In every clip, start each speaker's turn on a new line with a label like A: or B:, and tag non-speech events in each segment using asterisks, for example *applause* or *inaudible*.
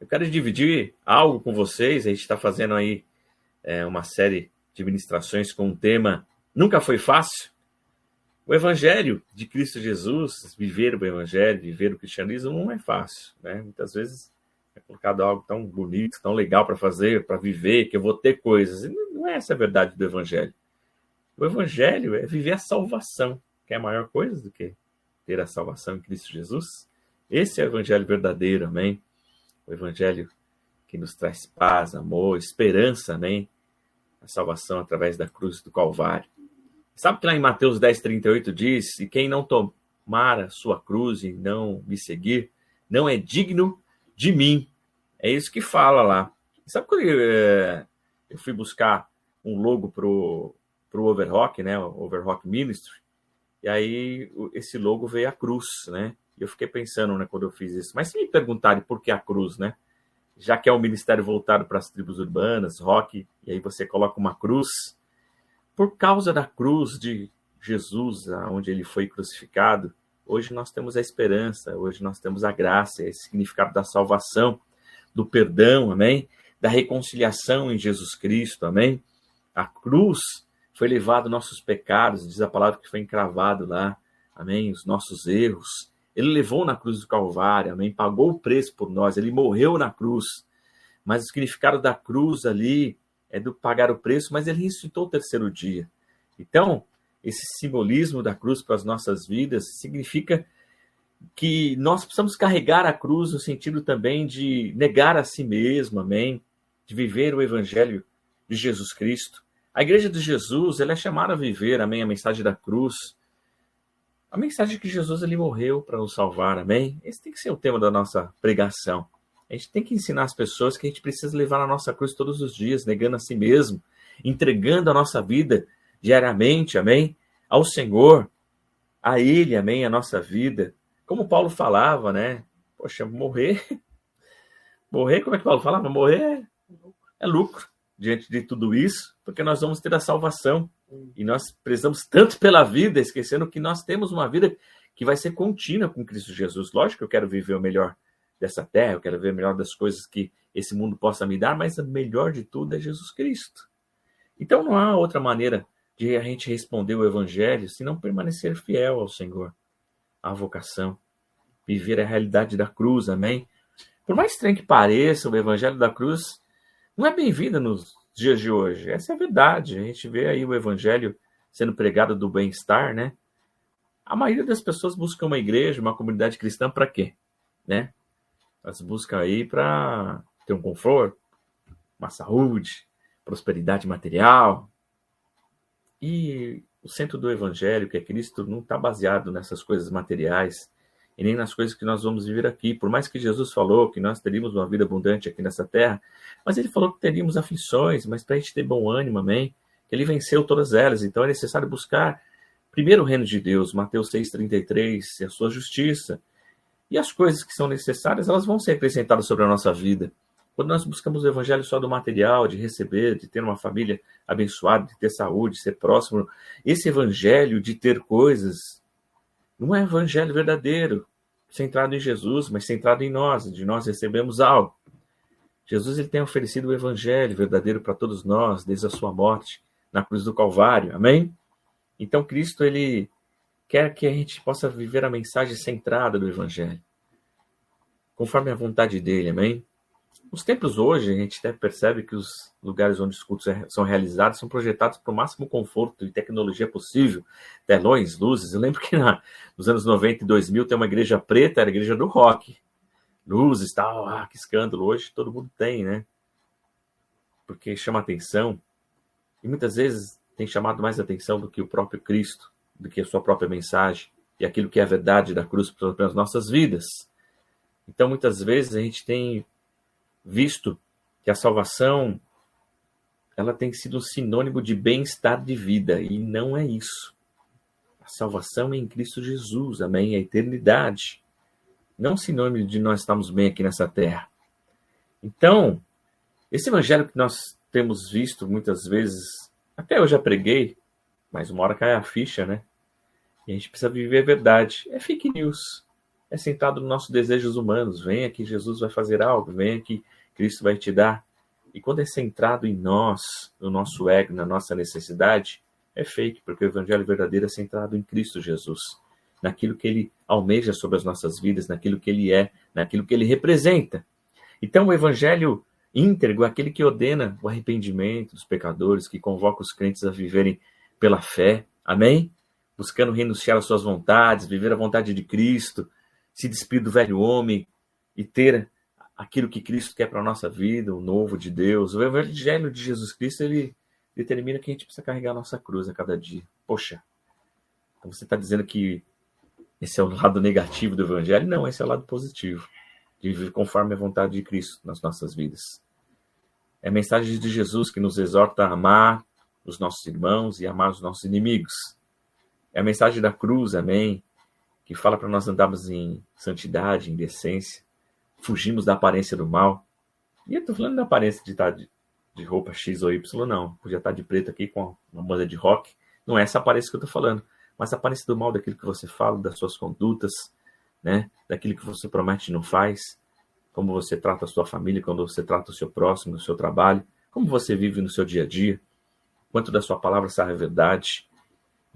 A: Eu quero dividir algo com vocês. A gente está fazendo aí é, uma série de ministrações com o tema Nunca Foi Fácil. O Evangelho de Cristo Jesus, viver o Evangelho, viver o cristianismo, não é fácil. Né? Muitas vezes é colocado algo tão bonito, tão legal para fazer, para viver, que eu vou ter coisas. E não é essa a verdade do Evangelho. O Evangelho é viver a salvação, que é a maior coisa do que ter a salvação em Cristo Jesus. Esse é o Evangelho verdadeiro, amém? O Evangelho que nos traz paz, amor, esperança, amém? A salvação através da cruz do Calvário. Sabe que lá em Mateus 10, 38 diz: E quem não tomar a sua cruz e não me seguir, não é digno de mim. É isso que fala lá. Sabe quando eu, é, eu fui buscar um logo pro, pro Overrock, né? O Overrock Ministry. E aí esse logo veio a cruz, né? E eu fiquei pensando, né, quando eu fiz isso. Mas se me perguntarem por que a cruz, né? Já que é um ministério voltado para as tribos urbanas, rock, e aí você coloca uma cruz, por causa da cruz de Jesus, onde ele foi crucificado, hoje nós temos a esperança, hoje nós temos a graça, esse significado da salvação, do perdão, amém? Da reconciliação em Jesus Cristo, amém? A cruz foi levado nossos pecados, diz a palavra que foi encravado lá, amém? Os nossos erros. Ele levou na cruz do Calvário, amém? Pagou o preço por nós, ele morreu na cruz. Mas o significado da cruz ali é do pagar o preço, mas ele ressuscitou o terceiro dia. Então, esse simbolismo da cruz para as nossas vidas significa que nós precisamos carregar a cruz no sentido também de negar a si mesmo, amém? De viver o evangelho de Jesus Cristo. A igreja de Jesus, ela é chamada a viver, amém, a mensagem da cruz, a mensagem que Jesus ele morreu para nos salvar, amém? Esse tem que ser o tema da nossa pregação. A gente tem que ensinar as pessoas que a gente precisa levar a nossa cruz todos os dias, negando a si mesmo, entregando a nossa vida diariamente, amém? Ao Senhor, a Ele, amém? A nossa vida. Como Paulo falava, né? Poxa, morrer. *laughs* Morrer, como é que Paulo falava? Morrer é lucro diante de tudo isso, porque nós vamos ter a salvação. E nós prezamos tanto pela vida, esquecendo que nós temos uma vida que vai ser contínua com Cristo Jesus. Lógico que eu quero viver o melhor dessa terra, eu quero ver o melhor das coisas que esse mundo possa me dar, mas o melhor de tudo é Jesus Cristo. Então não há outra maneira de a gente responder o Evangelho se não permanecer fiel ao Senhor, à vocação, viver a realidade da cruz, amém? Por mais estranho que pareça, o Evangelho da cruz não é bem-vindo nos dias de hoje. Essa é a verdade. A gente vê aí o evangelho sendo pregado do bem-estar, né? A maioria das pessoas busca uma igreja, uma comunidade cristã para quê? Né? Elas buscam aí para ter um conforto, uma saúde, prosperidade material. E o centro do evangelho, que é Cristo, não está baseado nessas coisas materiais e nem nas coisas que nós vamos viver aqui. Por mais que Jesus falou que nós teríamos uma vida abundante aqui nessa terra, mas ele falou que teríamos aflições, mas para a gente ter bom ânimo, amém? Ele venceu todas elas. Então é necessário buscar primeiro o reino de Deus, Mateus 6,33, e a sua justiça. E as coisas que são necessárias, elas vão ser acrescentadas sobre a nossa vida. Quando nós buscamos o evangelho só do material, de receber, de ter uma família abençoada, de ter saúde, de ser próximo, esse evangelho de ter coisas, não é evangelho verdadeiro, centrado em Jesus, mas centrado em nós, de nós recebemos algo. Jesus ele tem oferecido o evangelho verdadeiro para todos nós, desde a sua morte na cruz do Calvário. Amém? Então Cristo ele quer que a gente possa viver a mensagem centrada do evangelho, conforme a vontade dele. Amém? Os templos hoje, a gente até percebe que os lugares onde os cultos é, são realizados são projetados para o máximo conforto e tecnologia possível. Telões, luzes. Eu lembro que na, nos anos 90 e 2000 tem uma igreja preta, era a igreja do rock. Luzes, tal, ah, que escândalo. Hoje todo mundo tem, né? Porque chama atenção. E muitas vezes tem chamado mais atenção do que o próprio Cristo, do que a sua própria mensagem e aquilo que é a verdade da cruz para as nossas vidas. Então, muitas vezes a gente tem visto que a salvação ela tem sido sinônimo de bem-estar de vida e não é isso. A salvação é em Cristo Jesus, amém? É a eternidade. Não sinônimo de nós estarmos bem aqui nessa terra. Então, esse evangelho que nós temos visto muitas vezes, até eu já preguei, mas uma hora cai a ficha, né? E a gente precisa viver a verdade. É fake news. É centrado nos nossos desejos humanos. Venha que Jesus vai fazer algo, venha que Cristo vai te dar. E quando é centrado em nós, no nosso ego, na nossa necessidade, é fake, porque o evangelho verdadeiro é centrado em Cristo Jesus, naquilo que ele almeja sobre as nossas vidas, naquilo que ele é, naquilo que ele representa. Então, o evangelho íntegro é aquele que ordena o arrependimento dos pecadores, que convoca os crentes a viverem pela fé. Amém? Buscando renunciar às suas vontades, viver a vontade de Cristo, se despedir do velho homem e ter aquilo que Cristo quer para a nossa vida, o novo de Deus. O evangelho de Jesus Cristo, ele determina que a gente precisa carregar a nossa cruz a cada dia. Poxa, então você está dizendo que esse é o lado negativo do evangelho? Não, esse é o lado positivo. De viver conforme a vontade de Cristo nas nossas vidas. É a mensagem de Jesus que nos exorta a amar os nossos irmãos e amar os nossos inimigos. É a mensagem da cruz, amém, que fala para nós andarmos em santidade, em decência, fugimos da aparência do mal. E eu estou falando da aparência de estar de, de, roupa X ou Y, não. Podia estar de preto aqui com uma banda de rock. Não é essa aparência que eu estou falando, mas a aparência do mal daquilo que você fala, das suas condutas, né? daquilo que você promete e não faz, como você trata a sua família, quando você trata o seu próximo, o seu trabalho, como você vive no seu dia a dia, quanto da sua palavra sai a verdade,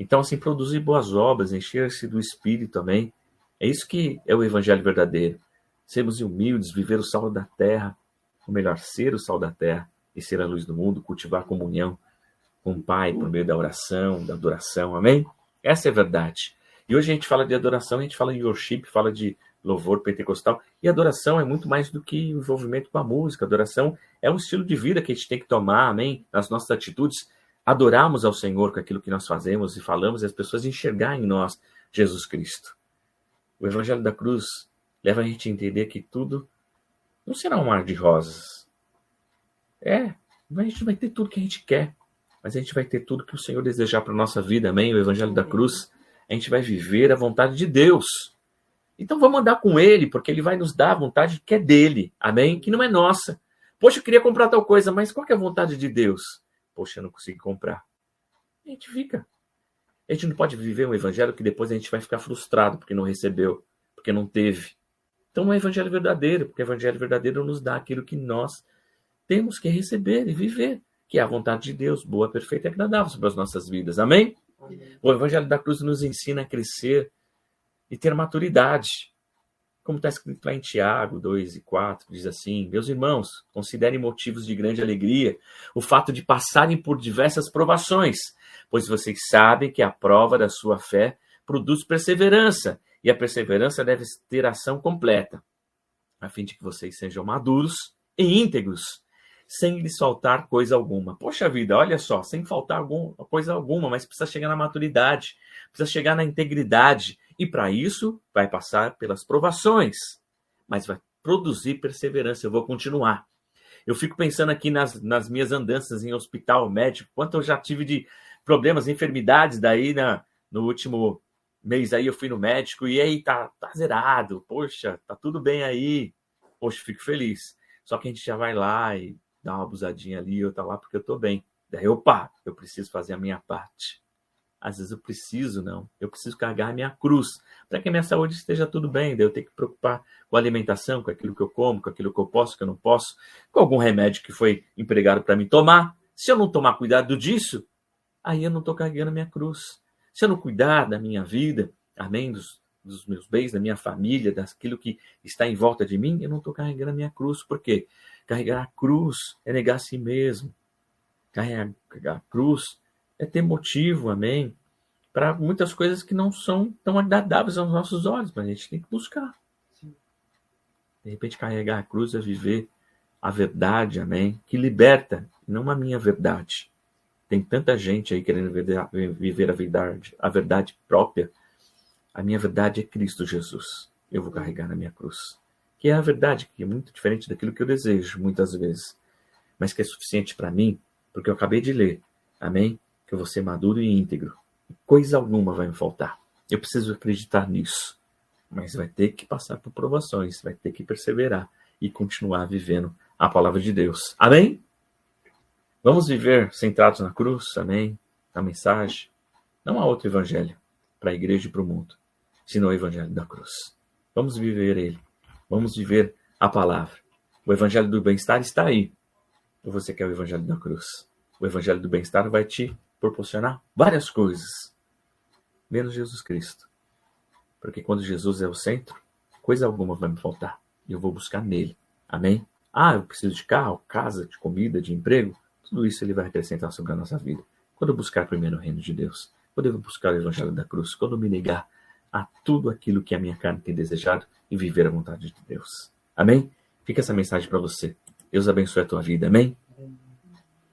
A: então, assim, produzir boas obras, encher-se do Espírito também. É isso que é o Evangelho verdadeiro. Sermos humildes, viver o sal da terra, ou melhor, ser o sal da terra e ser a luz do mundo, cultivar comunhão com o Pai por meio da oração, da adoração. Amém? Essa é a verdade. E hoje a gente fala de adoração, a gente fala de worship, fala de louvor pentecostal. E adoração é muito mais do que o envolvimento com a música. Adoração é um estilo de vida que a gente tem que tomar, amém? Nas nossas atitudes adorarmos ao Senhor com aquilo que nós fazemos e falamos e as pessoas enxergarem em nós Jesus Cristo. O Evangelho da Cruz leva a gente a entender que tudo não será um mar de rosas. É, a gente vai ter tudo que a gente quer, mas a gente vai ter tudo que o Senhor desejar para a nossa vida, amém? O Evangelho da Cruz, a gente vai viver a vontade de Deus. Então vamos andar com Ele, porque Ele vai nos dar a vontade que é dele, amém? Que não é nossa. Poxa, eu queria comprar tal coisa, mas qual é a vontade de Deus? Poxa, eu não consegui comprar. A gente fica. A gente não pode viver um evangelho que depois a gente vai ficar frustrado porque não recebeu, porque não teve. Então é um evangelho verdadeiro, porque o evangelho verdadeiro nos dá aquilo que nós temos que receber e viver, que é a vontade de Deus, boa, perfeita e agradável sobre as nossas vidas. Amém? Amém. O evangelho da cruz nos ensina a crescer e ter maturidade como está escrito lá em Tiago 2 e 4, diz assim: Meus irmãos, considerem motivos de grande alegria o fato de passarem por diversas provações, pois vocês sabem que a prova da sua fé produz perseverança, e a perseverança deve ter ação completa, a fim de que vocês sejam maduros e íntegros, sem lhes faltar coisa alguma. Poxa vida, olha só, sem faltar algum, coisa alguma, mas precisa chegar na maturidade, precisa chegar na integridade, e para isso, vai passar pelas provações, mas vai produzir perseverança. Eu vou continuar. Eu fico pensando aqui nas, nas minhas andanças em hospital médico, quanto eu já tive de problemas, enfermidades daí na, no último mês aí eu fui no médico e aí tá, tá zerado, poxa, tá tudo bem aí, poxa, fico feliz. Só que a gente já vai lá e dá uma abusadinha ali, eu tá lá porque eu tô bem. Daí, opa, eu preciso fazer a minha parte. Às vezes eu preciso, não. Eu preciso carregar a minha cruz para que a minha saúde esteja tudo bem. Daí eu tenho que preocupar com a alimentação, com aquilo que eu como, com aquilo que eu posso, que eu não posso, com algum remédio que foi empregado para mim tomar. Se eu não tomar cuidado disso, aí eu não estou carregando a minha cruz. Se eu não cuidar da minha vida, amém, dos, dos meus bens, da minha família, daquilo que está em volta de mim, eu não estou carregando a minha cruz. Por quê? Carregar a cruz é negar a si mesmo. Carregar a cruz é ter motivo, amém, para muitas coisas que não são tão agradáveis aos nossos olhos, mas a gente tem que buscar. De repente, carregar a cruz é viver a verdade, amém, que liberta, não a minha verdade. Tem tanta gente aí querendo viver a verdade, a verdade própria. A minha verdade é Cristo Jesus. Eu vou carregar na minha cruz. Que é a verdade, que é muito diferente daquilo que eu desejo, muitas vezes. Mas que é suficiente para mim, porque eu acabei de ler. Amém? que eu vou ser maduro e íntegro. Coisa alguma vai me faltar. Eu preciso acreditar nisso. Mas vai ter que passar por provações, vai ter que perseverar e continuar vivendo a palavra de Deus. Amém? Vamos viver centrados na cruz, amém? Na mensagem. Não há outro evangelho para a igreja e para o mundo, senão o evangelho da cruz. Vamos viver ele. Vamos viver a palavra. O evangelho do bem-estar está aí. Ou você quer o evangelho da cruz? O evangelho do bem-estar vai te proporcionar várias coisas, menos Jesus Cristo. Porque quando Jesus é o centro, coisa alguma vai me faltar. E eu vou buscar nele. Amém? Ah, eu preciso de carro, casa, de comida, de emprego. Tudo isso ele vai acrescentar sobre a nossa vida. Quando eu buscar primeiro o reino de Deus, quando eu buscar o evangelho da cruz, quando eu me negar a tudo aquilo que a minha carne tem desejado e viver a vontade de Deus. Amém? Fica essa mensagem para você. Deus abençoe a tua vida. Amém?